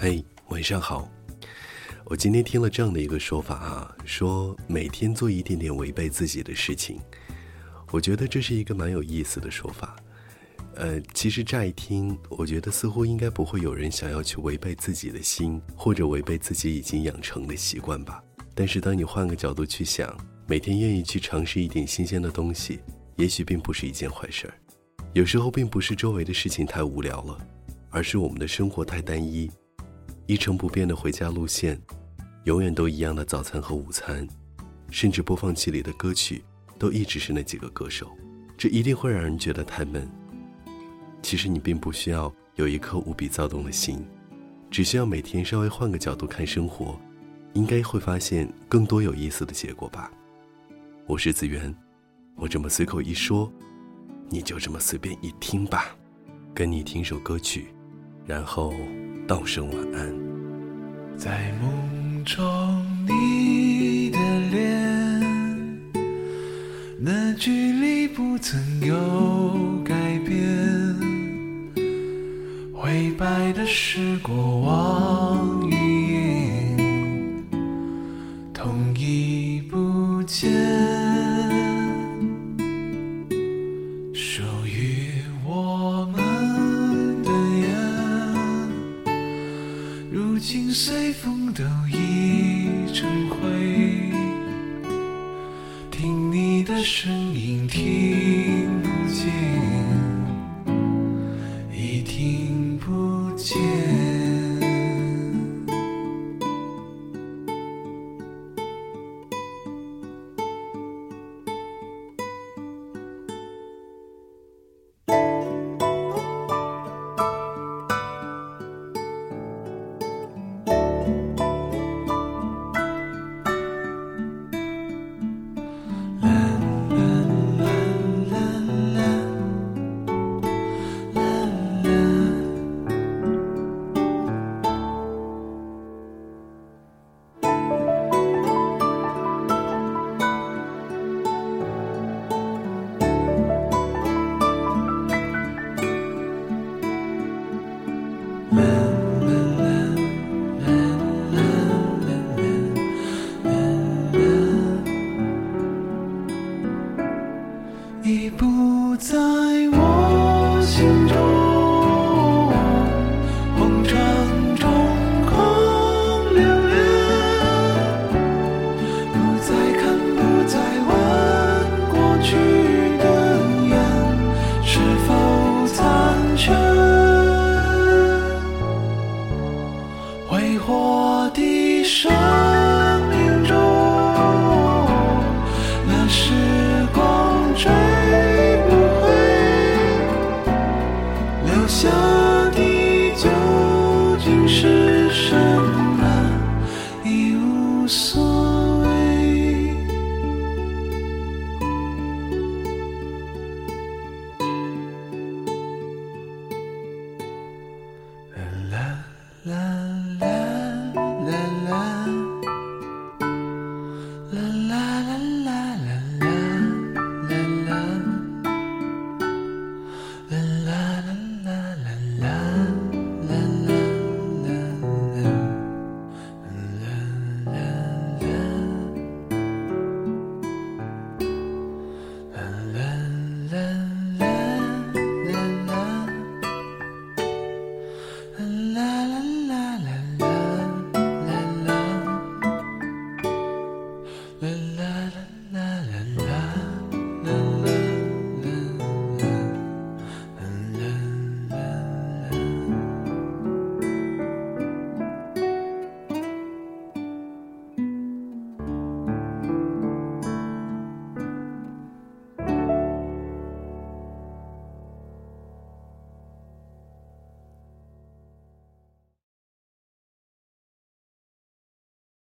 嘿，晚上好。我今天听了这样的一个说法啊，说每天做一点点违背自己的事情，我觉得这是一个蛮有意思的说法。呃，其实乍一听，我觉得似乎应该不会有人想要去违背自己的心，或者违背自己已经养成的习惯吧。但是当你换个角度去想，每天愿意去尝试一点新鲜的东西，也许并不是一件坏事儿。有时候并不是周围的事情太无聊了，而是我们的生活太单一，一成不变的回家路线，永远都一样的早餐和午餐，甚至播放器里的歌曲都一直是那几个歌手，这一定会让人觉得太闷。其实你并不需要有一颗无比躁动的心，只需要每天稍微换个角度看生活，应该会发现更多有意思的结果吧。我是子源，我这么随口一说，你就这么随便一听吧。跟你听首歌曲，然后道声晚安。在梦中，你的脸，那距离不曾有改变。灰白的是过往风都已成灰。听你的声音，听不见。